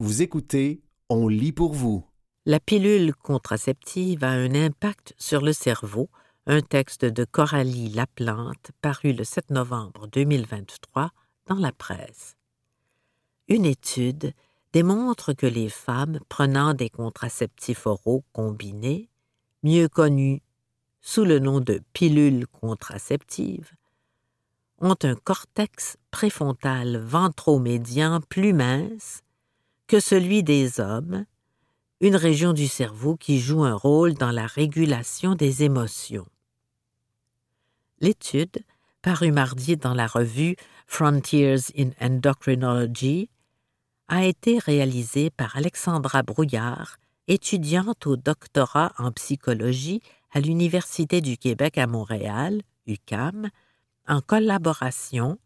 Vous écoutez On lit pour vous. La pilule contraceptive a un impact sur le cerveau, un texte de Coralie Laplante paru le 7 novembre 2023 dans la presse. Une étude démontre que les femmes prenant des contraceptifs oraux combinés, mieux connus sous le nom de pilules contraceptives, ont un cortex préfrontal ventromédian plus mince que celui des hommes, une région du cerveau qui joue un rôle dans la régulation des émotions. L'étude, parue mardi dans la revue Frontiers in Endocrinology, a été réalisée par Alexandra Brouillard, étudiante au doctorat en psychologie à l'Université du Québec à Montréal, UCAM, en collaboration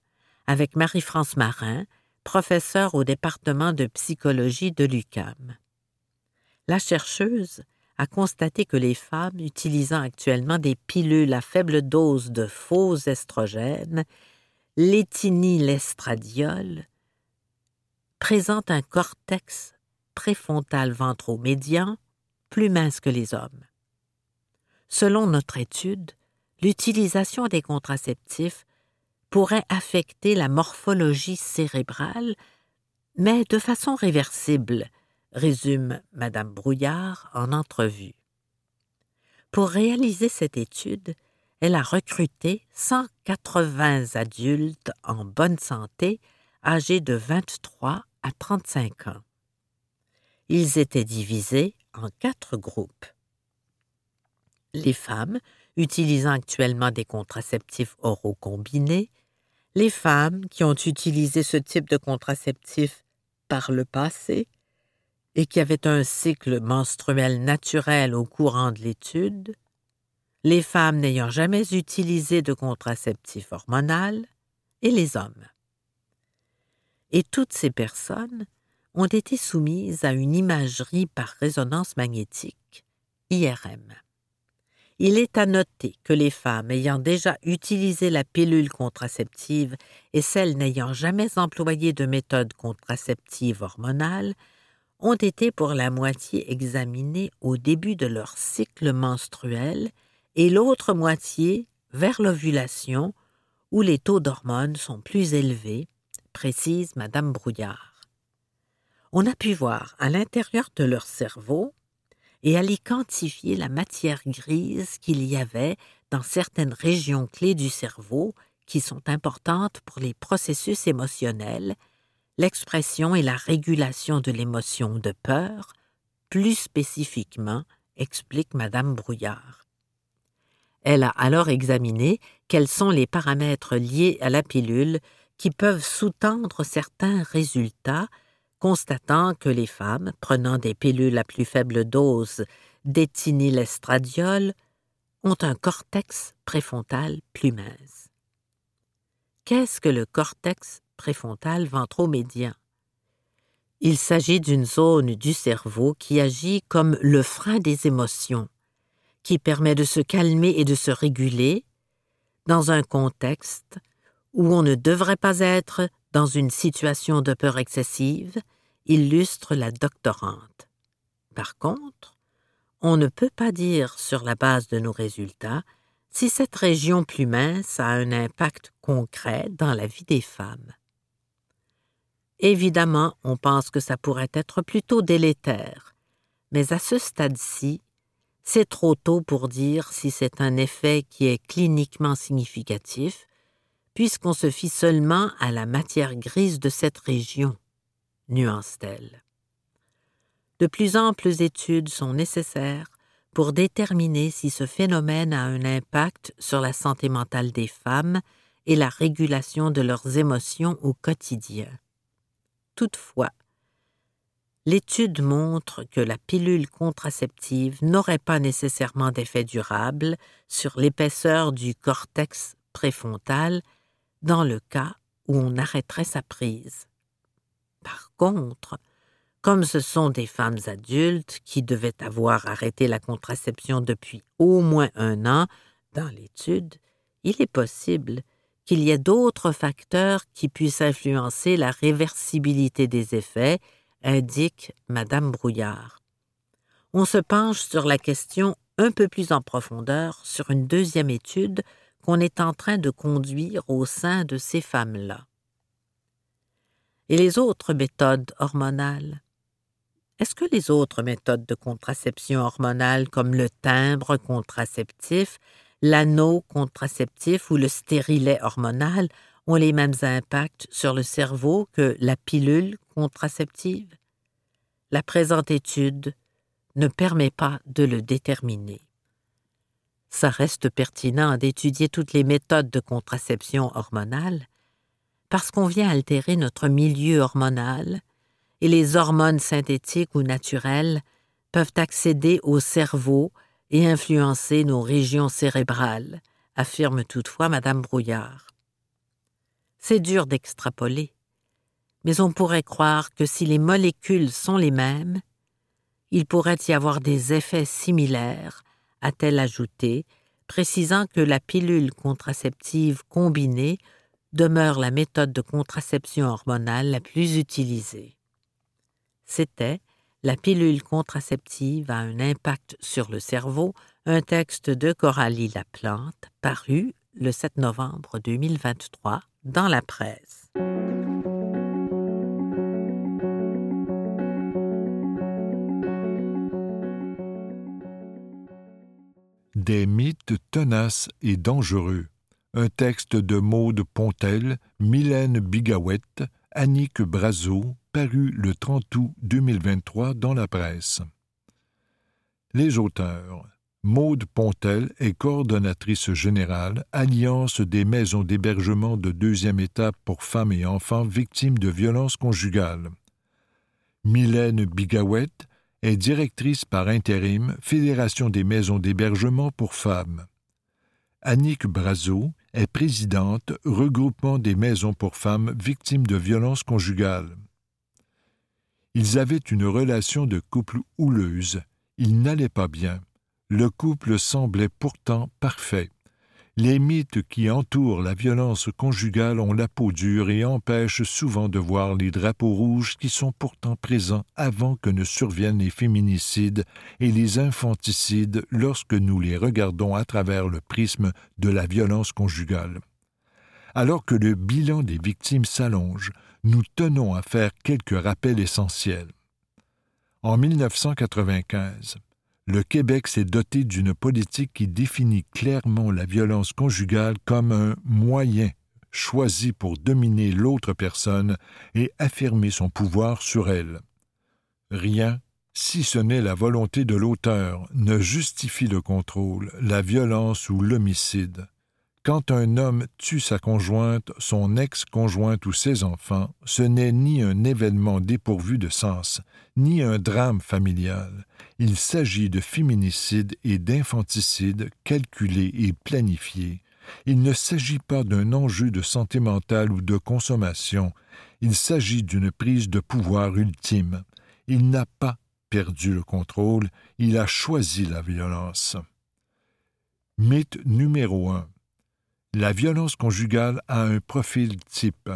avec Marie-France Marin, professeure au département de psychologie de l'UCAM. La chercheuse a constaté que les femmes utilisant actuellement des pilules à faible dose de faux estrogènes, l'éthinylestradiol, présentent un cortex préfrontal ventromédian plus mince que les hommes. Selon notre étude, l'utilisation des contraceptifs pourrait affecter la morphologie cérébrale, mais de façon réversible, résume Madame Brouillard en entrevue. Pour réaliser cette étude, elle a recruté 180 adultes en bonne santé âgés de 23 à 35 ans. Ils étaient divisés en quatre groupes. Les femmes utilisant actuellement des contraceptifs oraux combinés, les femmes qui ont utilisé ce type de contraceptif par le passé et qui avaient un cycle menstruel naturel au courant de l'étude, les femmes n'ayant jamais utilisé de contraceptif hormonal et les hommes. Et toutes ces personnes ont été soumises à une imagerie par résonance magnétique, IRM. Il est à noter que les femmes ayant déjà utilisé la pilule contraceptive et celles n'ayant jamais employé de méthode contraceptive hormonale ont été pour la moitié examinées au début de leur cycle menstruel et l'autre moitié vers l'ovulation où les taux d'hormones sont plus élevés, précise Madame Brouillard. On a pu voir à l'intérieur de leur cerveau et aller quantifier la matière grise qu'il y avait dans certaines régions clés du cerveau qui sont importantes pour les processus émotionnels, l'expression et la régulation de l'émotion de peur, plus spécifiquement, explique Madame Brouillard. Elle a alors examiné quels sont les paramètres liés à la pilule qui peuvent sous-tendre certains résultats constatant que les femmes prenant des pilules à plus faible dose d'éthinylestradiol ont un cortex préfrontal plus mince. Qu'est-ce que le cortex préfrontal ventromédian? Il s'agit d'une zone du cerveau qui agit comme le frein des émotions, qui permet de se calmer et de se réguler dans un contexte où on ne devrait pas être dans une situation de peur excessive, illustre la doctorante. Par contre, on ne peut pas dire sur la base de nos résultats si cette région plus mince a un impact concret dans la vie des femmes. Évidemment, on pense que ça pourrait être plutôt délétère, mais à ce stade-ci, c'est trop tôt pour dire si c'est un effet qui est cliniquement significatif, puisqu'on se fie seulement à la matière grise de cette région, nuance-t-elle. De plus amples études sont nécessaires pour déterminer si ce phénomène a un impact sur la santé mentale des femmes et la régulation de leurs émotions au quotidien. Toutefois, l'étude montre que la pilule contraceptive n'aurait pas nécessairement d'effet durable sur l'épaisseur du cortex préfrontal dans le cas où on arrêterait sa prise. Par contre, comme ce sont des femmes adultes qui devaient avoir arrêté la contraception depuis au moins un an dans l'étude, il est possible qu'il y ait d'autres facteurs qui puissent influencer la réversibilité des effets, indique Madame Brouillard. On se penche sur la question un peu plus en profondeur sur une deuxième étude qu'on est en train de conduire au sein de ces femmes-là. Et les autres méthodes hormonales? Est-ce que les autres méthodes de contraception hormonale comme le timbre contraceptif, l'anneau contraceptif ou le stérilet hormonal ont les mêmes impacts sur le cerveau que la pilule contraceptive? La présente étude ne permet pas de le déterminer. Ça reste pertinent d'étudier toutes les méthodes de contraception hormonale parce qu'on vient altérer notre milieu hormonal et les hormones synthétiques ou naturelles peuvent accéder au cerveau et influencer nos régions cérébrales, affirme toutefois Madame Brouillard. C'est dur d'extrapoler, mais on pourrait croire que si les molécules sont les mêmes, il pourrait y avoir des effets similaires, a-t-elle ajouté, précisant que la pilule contraceptive combinée demeure la méthode de contraception hormonale la plus utilisée. C'était La pilule contraceptive a un impact sur le cerveau, un texte de Coralie Laplante, paru le 7 novembre 2023 dans la presse. Des mythes tenaces et dangereux. Un texte de Maude Pontel, Mylène Bigawette, Annick Brazo, paru le 30 août 2023 dans la presse. Les auteurs. Maude Pontel est coordonnatrice générale, Alliance des maisons d'hébergement de deuxième étape pour femmes et enfants victimes de violences conjugales. Mylène Bigawette est directrice par intérim Fédération des maisons d'hébergement pour femmes. Annick Brazo est présidente Regroupement des maisons pour femmes victimes de violences conjugales. Ils avaient une relation de couple houleuse. Ils n'allaient pas bien. Le couple semblait pourtant parfait. Les mythes qui entourent la violence conjugale ont la peau dure et empêchent souvent de voir les drapeaux rouges qui sont pourtant présents avant que ne surviennent les féminicides et les infanticides lorsque nous les regardons à travers le prisme de la violence conjugale. Alors que le bilan des victimes s'allonge, nous tenons à faire quelques rappels essentiels. En 1995, le Québec s'est doté d'une politique qui définit clairement la violence conjugale comme un moyen choisi pour dominer l'autre personne et affirmer son pouvoir sur elle. Rien, si ce n'est la volonté de l'auteur, ne justifie le contrôle, la violence ou l'homicide. Quand un homme tue sa conjointe, son ex-conjointe ou ses enfants, ce n'est ni un événement dépourvu de sens, ni un drame familial. Il s'agit de féminicide et d'infanticide calculés et planifiés. Il ne s'agit pas d'un enjeu de santé mentale ou de consommation. Il s'agit d'une prise de pouvoir ultime. Il n'a pas perdu le contrôle, il a choisi la violence. Mythe numéro 1 la violence conjugale a un profil type.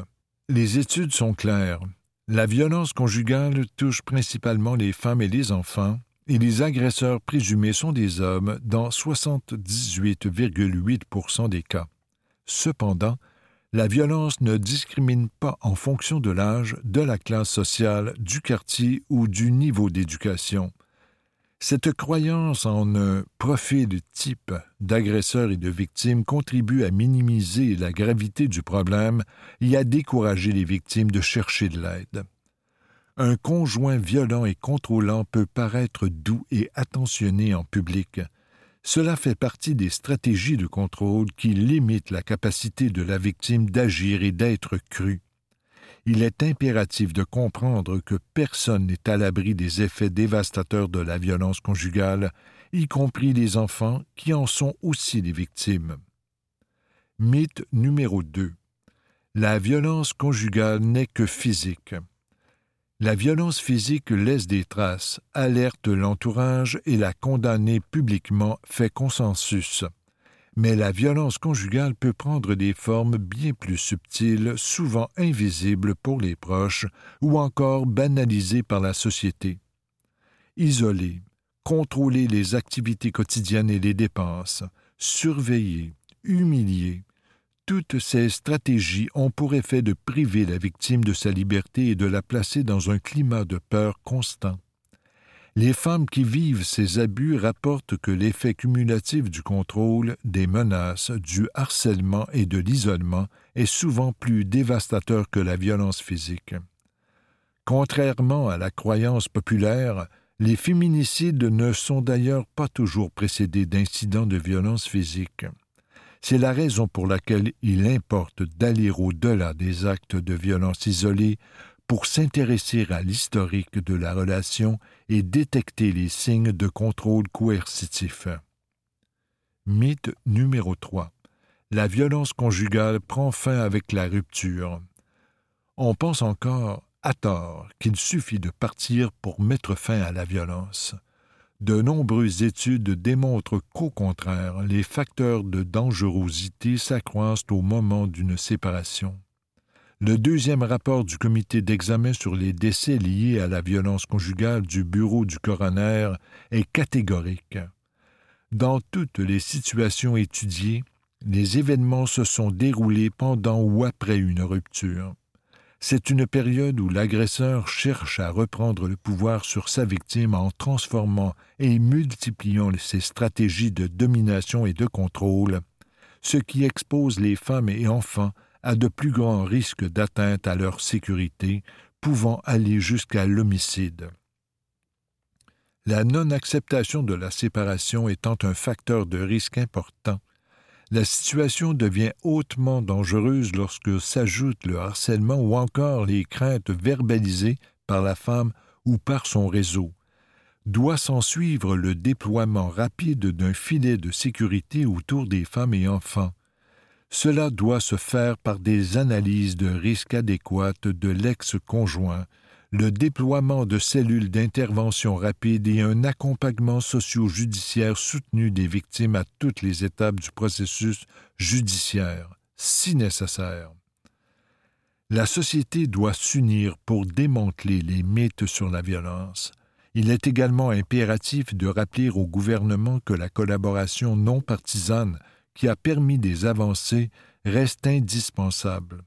Les études sont claires. La violence conjugale touche principalement les femmes et les enfants, et les agresseurs présumés sont des hommes dans 78,8% des cas. Cependant, la violence ne discrimine pas en fonction de l'âge, de la classe sociale, du quartier ou du niveau d'éducation. Cette croyance en un profil type d'agresseurs et de victimes contribue à minimiser la gravité du problème et à décourager les victimes de chercher de l'aide. Un conjoint violent et contrôlant peut paraître doux et attentionné en public. Cela fait partie des stratégies de contrôle qui limitent la capacité de la victime d'agir et d'être crue il est impératif de comprendre que personne n'est à l'abri des effets dévastateurs de la violence conjugale, y compris les enfants qui en sont aussi les victimes. Mythe numéro 2. La violence conjugale n'est que physique. La violence physique laisse des traces, alerte l'entourage et la condamner publiquement fait consensus. Mais la violence conjugale peut prendre des formes bien plus subtiles, souvent invisibles pour les proches, ou encore banalisées par la société. Isoler, contrôler les activités quotidiennes et les dépenses, surveiller, humilier, toutes ces stratégies ont pour effet de priver la victime de sa liberté et de la placer dans un climat de peur constant. Les femmes qui vivent ces abus rapportent que l'effet cumulatif du contrôle, des menaces, du harcèlement et de l'isolement est souvent plus dévastateur que la violence physique. Contrairement à la croyance populaire, les féminicides ne sont d'ailleurs pas toujours précédés d'incidents de violence physique. C'est la raison pour laquelle il importe d'aller au-delà des actes de violence isolés pour s'intéresser à l'historique de la relation et détecter les signes de contrôle coercitif. Mythe numéro 3. La violence conjugale prend fin avec la rupture. On pense encore, à tort, qu'il suffit de partir pour mettre fin à la violence. De nombreuses études démontrent qu'au contraire, les facteurs de dangerosité s'accroissent au moment d'une séparation. Le deuxième rapport du comité d'examen sur les décès liés à la violence conjugale du bureau du coroner est catégorique. Dans toutes les situations étudiées, les événements se sont déroulés pendant ou après une rupture. C'est une période où l'agresseur cherche à reprendre le pouvoir sur sa victime en transformant et multipliant ses stratégies de domination et de contrôle, ce qui expose les femmes et enfants à de plus grands risques d'atteinte à leur sécurité, pouvant aller jusqu'à l'homicide. La non-acceptation de la séparation étant un facteur de risque important, la situation devient hautement dangereuse lorsque s'ajoute le harcèlement ou encore les craintes verbalisées par la femme ou par son réseau. Doit s'en suivre le déploiement rapide d'un filet de sécurité autour des femmes et enfants, cela doit se faire par des analyses de risques adéquates de l'ex-conjoint, le déploiement de cellules d'intervention rapide et un accompagnement socio-judiciaire soutenu des victimes à toutes les étapes du processus judiciaire, si nécessaire. La société doit s'unir pour démanteler les mythes sur la violence. Il est également impératif de rappeler au gouvernement que la collaboration non partisane qui a permis des avancées reste indispensable.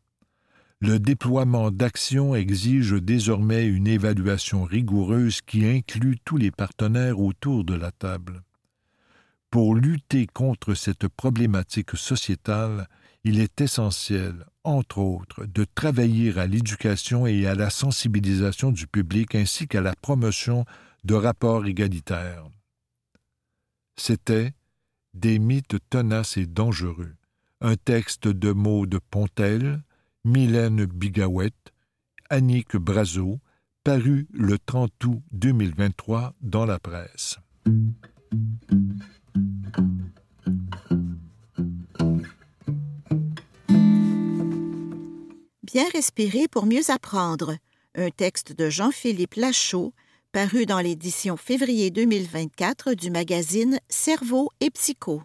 Le déploiement d'actions exige désormais une évaluation rigoureuse qui inclut tous les partenaires autour de la table. Pour lutter contre cette problématique sociétale, il est essentiel, entre autres, de travailler à l'éducation et à la sensibilisation du public ainsi qu'à la promotion de rapports égalitaires. C'était des mythes tenaces et dangereux. Un texte de Maude Pontel, Mylène Bigawette, Annick Brazo, paru le 30 août 2023 dans la presse. Bien respirer pour mieux apprendre. Un texte de Jean-Philippe Lachaud, paru dans l'édition février 2024 du magazine Cerveau et Psycho.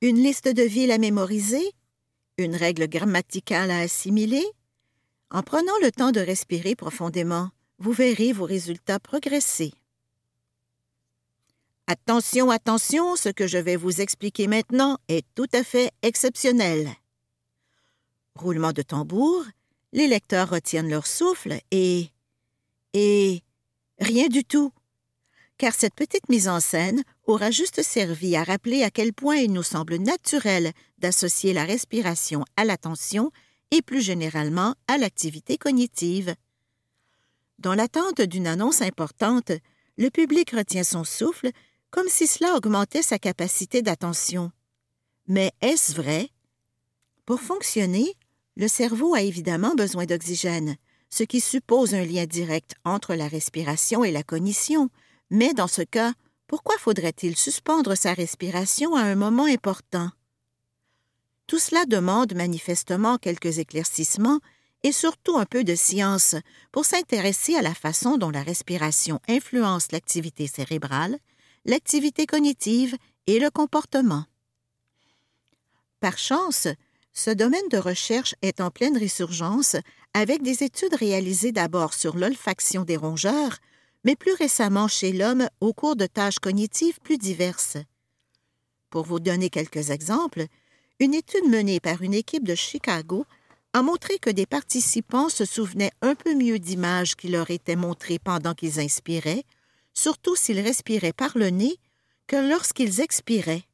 Une liste de villes à mémoriser, une règle grammaticale à assimiler. En prenant le temps de respirer profondément, vous verrez vos résultats progresser. Attention, attention, ce que je vais vous expliquer maintenant est tout à fait exceptionnel. Roulement de tambour, les lecteurs retiennent leur souffle et et rien du tout. Car cette petite mise en scène aura juste servi à rappeler à quel point il nous semble naturel d'associer la respiration à l'attention et plus généralement à l'activité cognitive. Dans l'attente d'une annonce importante, le public retient son souffle comme si cela augmentait sa capacité d'attention. Mais est-ce vrai? Pour fonctionner, le cerveau a évidemment besoin d'oxygène, ce qui suppose un lien direct entre la respiration et la cognition. Mais dans ce cas, pourquoi faudrait-il suspendre sa respiration à un moment important? Tout cela demande manifestement quelques éclaircissements et surtout un peu de science pour s'intéresser à la façon dont la respiration influence l'activité cérébrale, l'activité cognitive et le comportement. Par chance, ce domaine de recherche est en pleine résurgence avec des études réalisées d'abord sur l'olfaction des rongeurs, mais plus récemment chez l'homme au cours de tâches cognitives plus diverses. Pour vous donner quelques exemples, une étude menée par une équipe de Chicago a montré que des participants se souvenaient un peu mieux d'images qui leur étaient montrées pendant qu'ils inspiraient, surtout s'ils respiraient par le nez, que lorsqu'ils expiraient.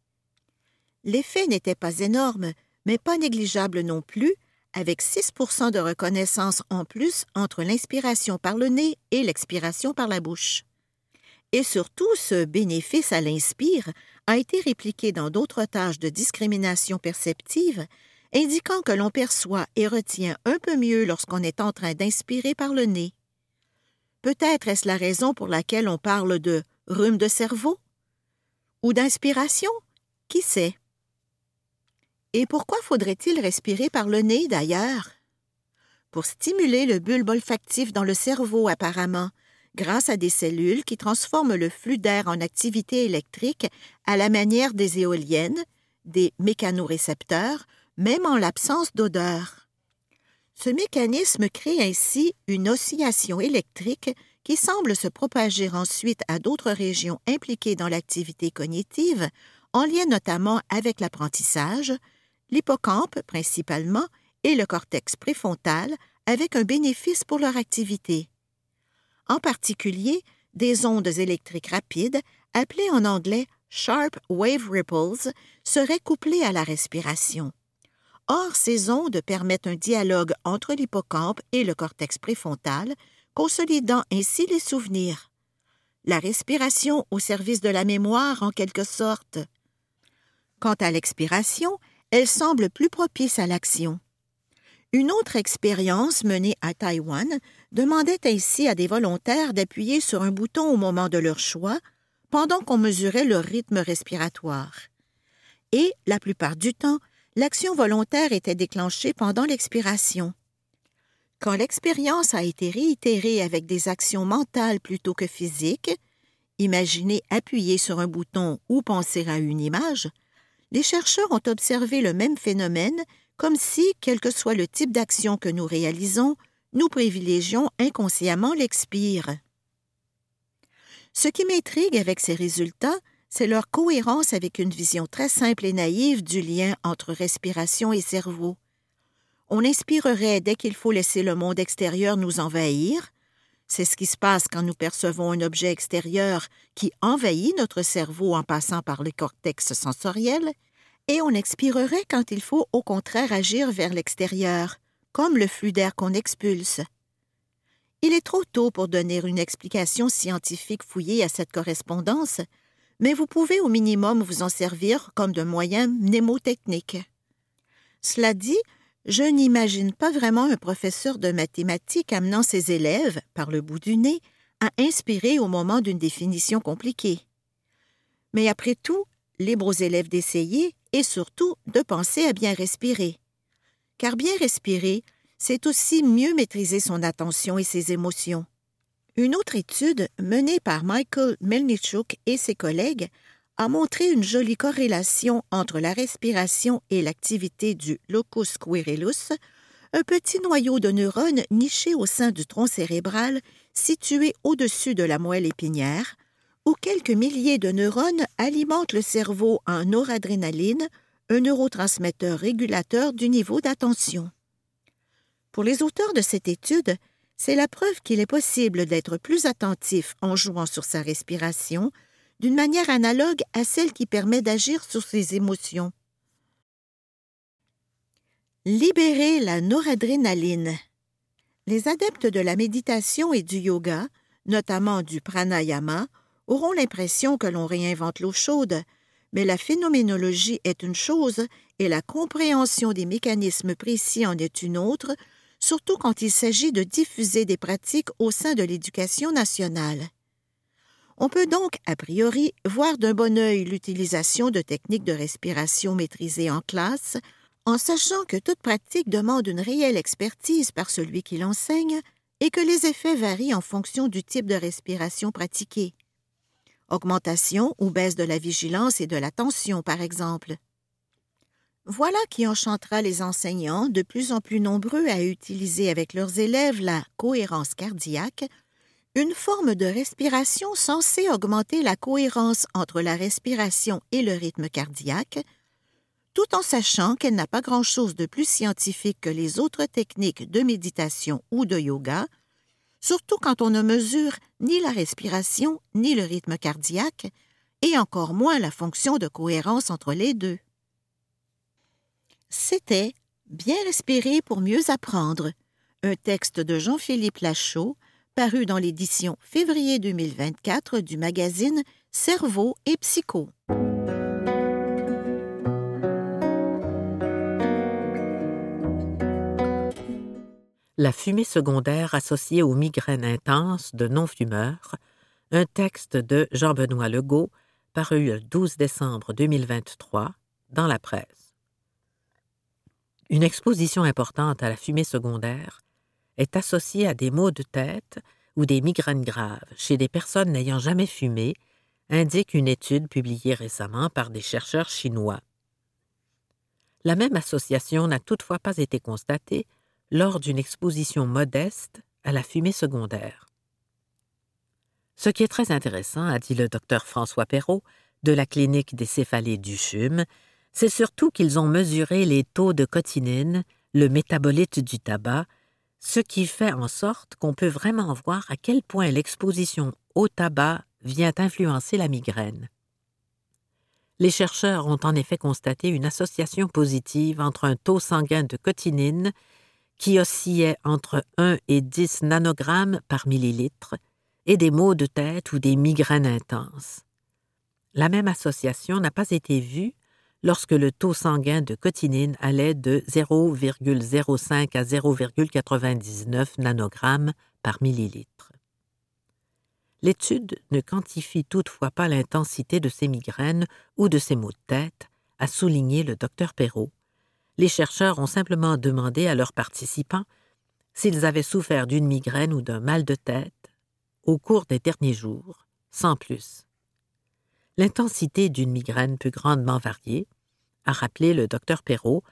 L'effet n'était pas énorme, mais pas négligeable non plus, avec 6% de reconnaissance en plus entre l'inspiration par le nez et l'expiration par la bouche. Et surtout, ce bénéfice à l'inspire a été répliqué dans d'autres tâches de discrimination perceptive, indiquant que l'on perçoit et retient un peu mieux lorsqu'on est en train d'inspirer par le nez. Peut-être est-ce la raison pour laquelle on parle de rhume de cerveau ou d'inspiration Qui sait? Et pourquoi faudrait-il respirer par le nez d'ailleurs? Pour stimuler le bulbe olfactif dans le cerveau apparemment, grâce à des cellules qui transforment le flux d'air en activité électrique à la manière des éoliennes, des mécanorécepteurs, même en l'absence d'odeur. Ce mécanisme crée ainsi une oscillation électrique qui semble se propager ensuite à d'autres régions impliquées dans l'activité cognitive, en lien notamment avec l'apprentissage, l'hippocampe principalement et le cortex préfrontal, avec un bénéfice pour leur activité en particulier des ondes électriques rapides, appelées en anglais Sharp Wave Ripples, seraient couplées à la respiration. Or, ces ondes permettent un dialogue entre l'hippocampe et le cortex préfrontal, consolidant ainsi les souvenirs. La respiration au service de la mémoire, en quelque sorte. Quant à l'expiration, elle semble plus propice à l'action. Une autre expérience menée à Taïwan demandait ainsi à des volontaires d'appuyer sur un bouton au moment de leur choix, pendant qu'on mesurait leur rythme respiratoire. Et, la plupart du temps, l'action volontaire était déclenchée pendant l'expiration. Quand l'expérience a été réitérée avec des actions mentales plutôt que physiques, imaginez appuyer sur un bouton ou penser à une image, les chercheurs ont observé le même phénomène comme si, quel que soit le type d'action que nous réalisons, nous privilégions inconsciemment l'expire. Ce qui m'intrigue avec ces résultats, c'est leur cohérence avec une vision très simple et naïve du lien entre respiration et cerveau. On inspirerait dès qu'il faut laisser le monde extérieur nous envahir. C'est ce qui se passe quand nous percevons un objet extérieur qui envahit notre cerveau en passant par les cortex sensoriels et on expirerait quand il faut au contraire agir vers l'extérieur, comme le flux d'air qu'on expulse. Il est trop tôt pour donner une explication scientifique fouillée à cette correspondance, mais vous pouvez au minimum vous en servir comme de moyen mnémotechnique. Cela dit, je n'imagine pas vraiment un professeur de mathématiques amenant ses élèves, par le bout du nez, à inspirer au moment d'une définition compliquée. Mais après tout, libre aux élèves d'essayer et surtout de penser à bien respirer. Car bien respirer, c'est aussi mieux maîtriser son attention et ses émotions. Une autre étude, menée par Michael Melnichuk et ses collègues, a montré une jolie corrélation entre la respiration et l'activité du locus coeruleus, un petit noyau de neurones niché au sein du tronc cérébral situé au-dessus de la moelle épinière, où quelques milliers de neurones alimentent le cerveau en noradrénaline, un neurotransmetteur régulateur du niveau d'attention. Pour les auteurs de cette étude, c'est la preuve qu'il est possible d'être plus attentif en jouant sur sa respiration, d'une manière analogue à celle qui permet d'agir sur ses émotions. Libérer la noradrénaline. Les adeptes de la méditation et du yoga, notamment du pranayama, auront l'impression que l'on réinvente l'eau chaude, mais la phénoménologie est une chose et la compréhension des mécanismes précis en est une autre, surtout quand il s'agit de diffuser des pratiques au sein de l'éducation nationale. On peut donc, a priori, voir d'un bon œil l'utilisation de techniques de respiration maîtrisées en classe, en sachant que toute pratique demande une réelle expertise par celui qui l'enseigne et que les effets varient en fonction du type de respiration pratiquée. augmentation ou baisse de la vigilance et de la tension, par exemple. Voilà qui enchantera les enseignants de plus en plus nombreux à utiliser avec leurs élèves la cohérence cardiaque, une forme de respiration censée augmenter la cohérence entre la respiration et le rythme cardiaque, tout en sachant qu'elle n'a pas grand-chose de plus scientifique que les autres techniques de méditation ou de yoga, surtout quand on ne mesure ni la respiration ni le rythme cardiaque, et encore moins la fonction de cohérence entre les deux. C'était Bien respirer pour mieux apprendre, un texte de Jean-Philippe Lachaud, paru dans l'édition février 2024 du magazine Cerveau et Psycho. La fumée secondaire associée aux migraines intenses de non-fumeurs, un texte de Jean-Benoît Legault, paru le 12 décembre 2023 dans la presse. Une exposition importante à la fumée secondaire est associée à des maux de tête ou des migraines graves chez des personnes n'ayant jamais fumé, indique une étude publiée récemment par des chercheurs chinois. La même association n'a toutefois pas été constatée lors d'une exposition modeste à la fumée secondaire. Ce qui est très intéressant, a dit le docteur François Perrault de la clinique des céphalées du CHUM, c'est surtout qu'ils ont mesuré les taux de cotinine, le métabolite du tabac, ce qui fait en sorte qu'on peut vraiment voir à quel point l'exposition au tabac vient influencer la migraine. Les chercheurs ont en effet constaté une association positive entre un taux sanguin de cotinine qui oscillait entre 1 et 10 nanogrammes par millilitre et des maux de tête ou des migraines intenses. La même association n'a pas été vue lorsque le taux sanguin de cotinine allait de 0,05 à 0,99 nanogrammes par millilitre. L'étude ne quantifie toutefois pas l'intensité de ces migraines ou de ces maux de tête, a souligné le docteur Perrault. Les chercheurs ont simplement demandé à leurs participants s'ils avaient souffert d'une migraine ou d'un mal de tête au cours des derniers jours, sans plus. L'intensité d'une migraine peut grandement varier, a rappelé le docteur Perrault,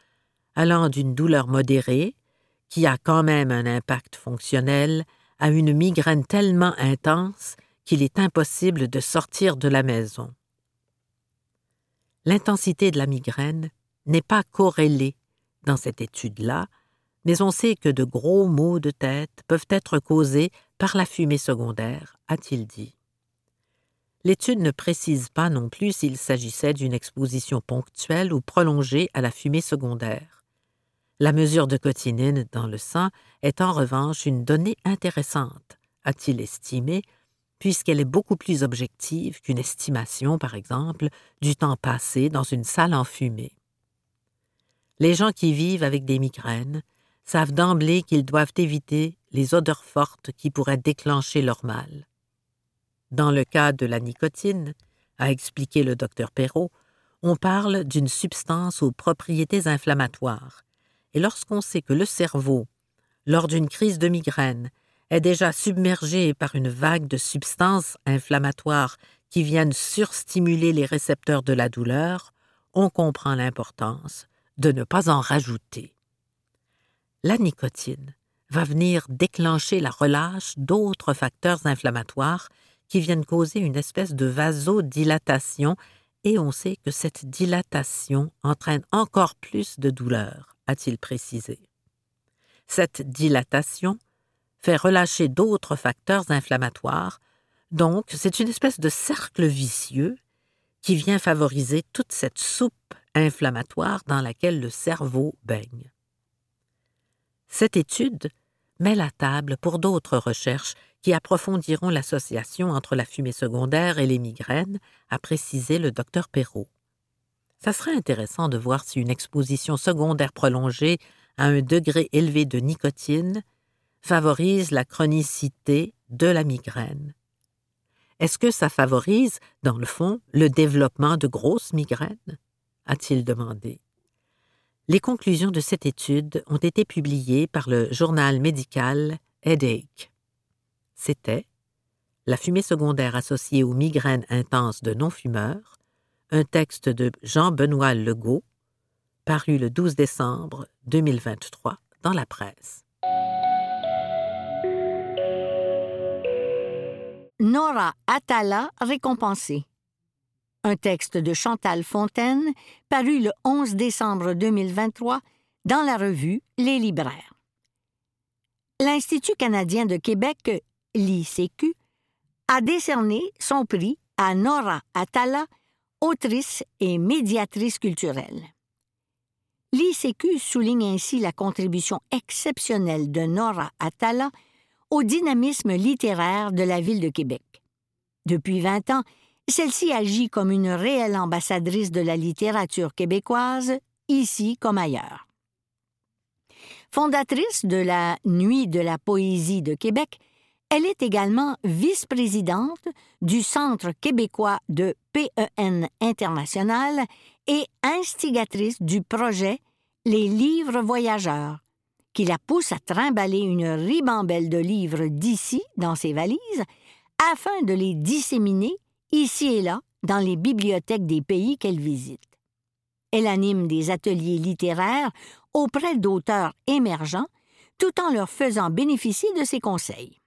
allant d'une douleur modérée, qui a quand même un impact fonctionnel, à une migraine tellement intense qu'il est impossible de sortir de la maison. L'intensité de la migraine n'est pas corrélée dans cette étude-là, mais on sait que de gros maux de tête peuvent être causés par la fumée secondaire, a-t-il dit. L'étude ne précise pas non plus s'il s'agissait d'une exposition ponctuelle ou prolongée à la fumée secondaire. La mesure de cotinine dans le sang est en revanche une donnée intéressante, a-t-il estimé, puisqu'elle est beaucoup plus objective qu'une estimation, par exemple, du temps passé dans une salle enfumée. Les gens qui vivent avec des migraines savent d'emblée qu'ils doivent éviter les odeurs fortes qui pourraient déclencher leur mal. Dans le cas de la nicotine, a expliqué le docteur Perrault, on parle d'une substance aux propriétés inflammatoires. Et lorsqu'on sait que le cerveau, lors d'une crise de migraine, est déjà submergé par une vague de substances inflammatoires qui viennent surstimuler les récepteurs de la douleur, on comprend l'importance de ne pas en rajouter. La nicotine va venir déclencher la relâche d'autres facteurs inflammatoires qui viennent causer une espèce de vasodilatation, et on sait que cette dilatation entraîne encore plus de douleur, a-t-il précisé. Cette dilatation fait relâcher d'autres facteurs inflammatoires, donc c'est une espèce de cercle vicieux qui vient favoriser toute cette soupe inflammatoire dans laquelle le cerveau baigne. Cette étude met la table pour d'autres recherches qui approfondiront l'association entre la fumée secondaire et les migraines, a précisé le docteur Perrault. Ça serait intéressant de voir si une exposition secondaire prolongée à un degré élevé de nicotine favorise la chronicité de la migraine. Est-ce que ça favorise, dans le fond, le développement de grosses migraines? a-t-il demandé. Les conclusions de cette étude ont été publiées par le journal médical Headache c'était La fumée secondaire associée aux migraines intenses de non-fumeurs, un texte de Jean-Benoît Legault, paru le 12 décembre 2023 dans la presse. Nora Atala récompensée. Un texte de Chantal Fontaine, paru le 11 décembre 2023 dans la revue Les Libraires. L'Institut canadien de Québec, l'ICQ, a décerné son prix à Nora Atala, autrice et médiatrice culturelle. L'ICQ souligne ainsi la contribution exceptionnelle de Nora Atala au dynamisme littéraire de la ville de Québec. Depuis 20 ans, celle-ci agit comme une réelle ambassadrice de la littérature québécoise, ici comme ailleurs. Fondatrice de la Nuit de la poésie de Québec, elle est également vice-présidente du Centre québécois de PEN International et instigatrice du projet Les livres voyageurs, qui la pousse à trimballer une ribambelle de livres d'ici dans ses valises afin de les disséminer ici et là dans les bibliothèques des pays qu'elle visite. Elle anime des ateliers littéraires auprès d'auteurs émergents tout en leur faisant bénéficier de ses conseils.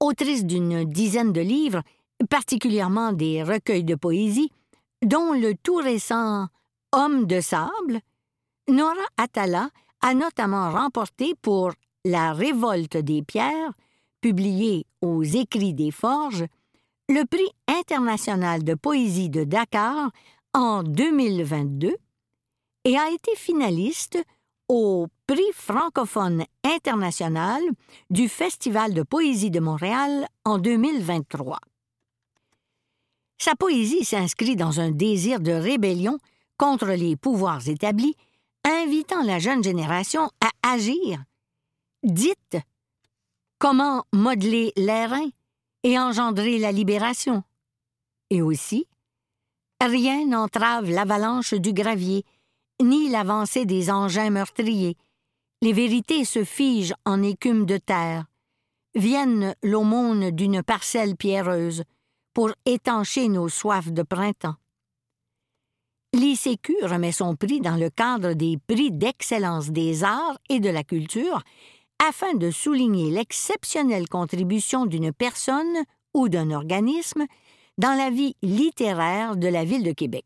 Autrice d'une dizaine de livres, particulièrement des recueils de poésie, dont le tout récent Homme de sable, Nora Atala a notamment remporté pour La révolte des pierres, publié aux Écrits des Forges, le prix international de poésie de Dakar en 2022 et a été finaliste au prix francophone international du Festival de poésie de Montréal en 2023. Sa poésie s'inscrit dans un désir de rébellion contre les pouvoirs établis invitant la jeune génération à agir. Dites comment modeler l'airain et engendrer la libération. Et aussi, rien n'entrave l'avalanche du gravier, ni l'avancée des engins meurtriers. Les vérités se figent en écume de terre, viennent l'aumône d'une parcelle pierreuse pour étancher nos soifs de printemps. L'ICQ remet son prix dans le cadre des prix d'excellence des arts et de la culture afin de souligner l'exceptionnelle contribution d'une personne ou d'un organisme dans la vie littéraire de la ville de Québec.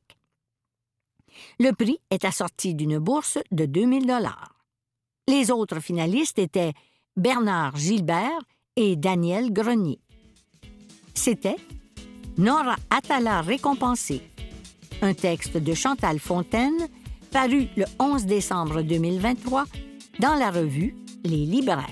Le prix est assorti d'une bourse de 2000 dollars. Les autres finalistes étaient Bernard Gilbert et Daniel Grenier. C'était Nora Atala récompensée un texte de Chantal Fontaine, paru le 11 décembre 2023 dans la revue les libraires.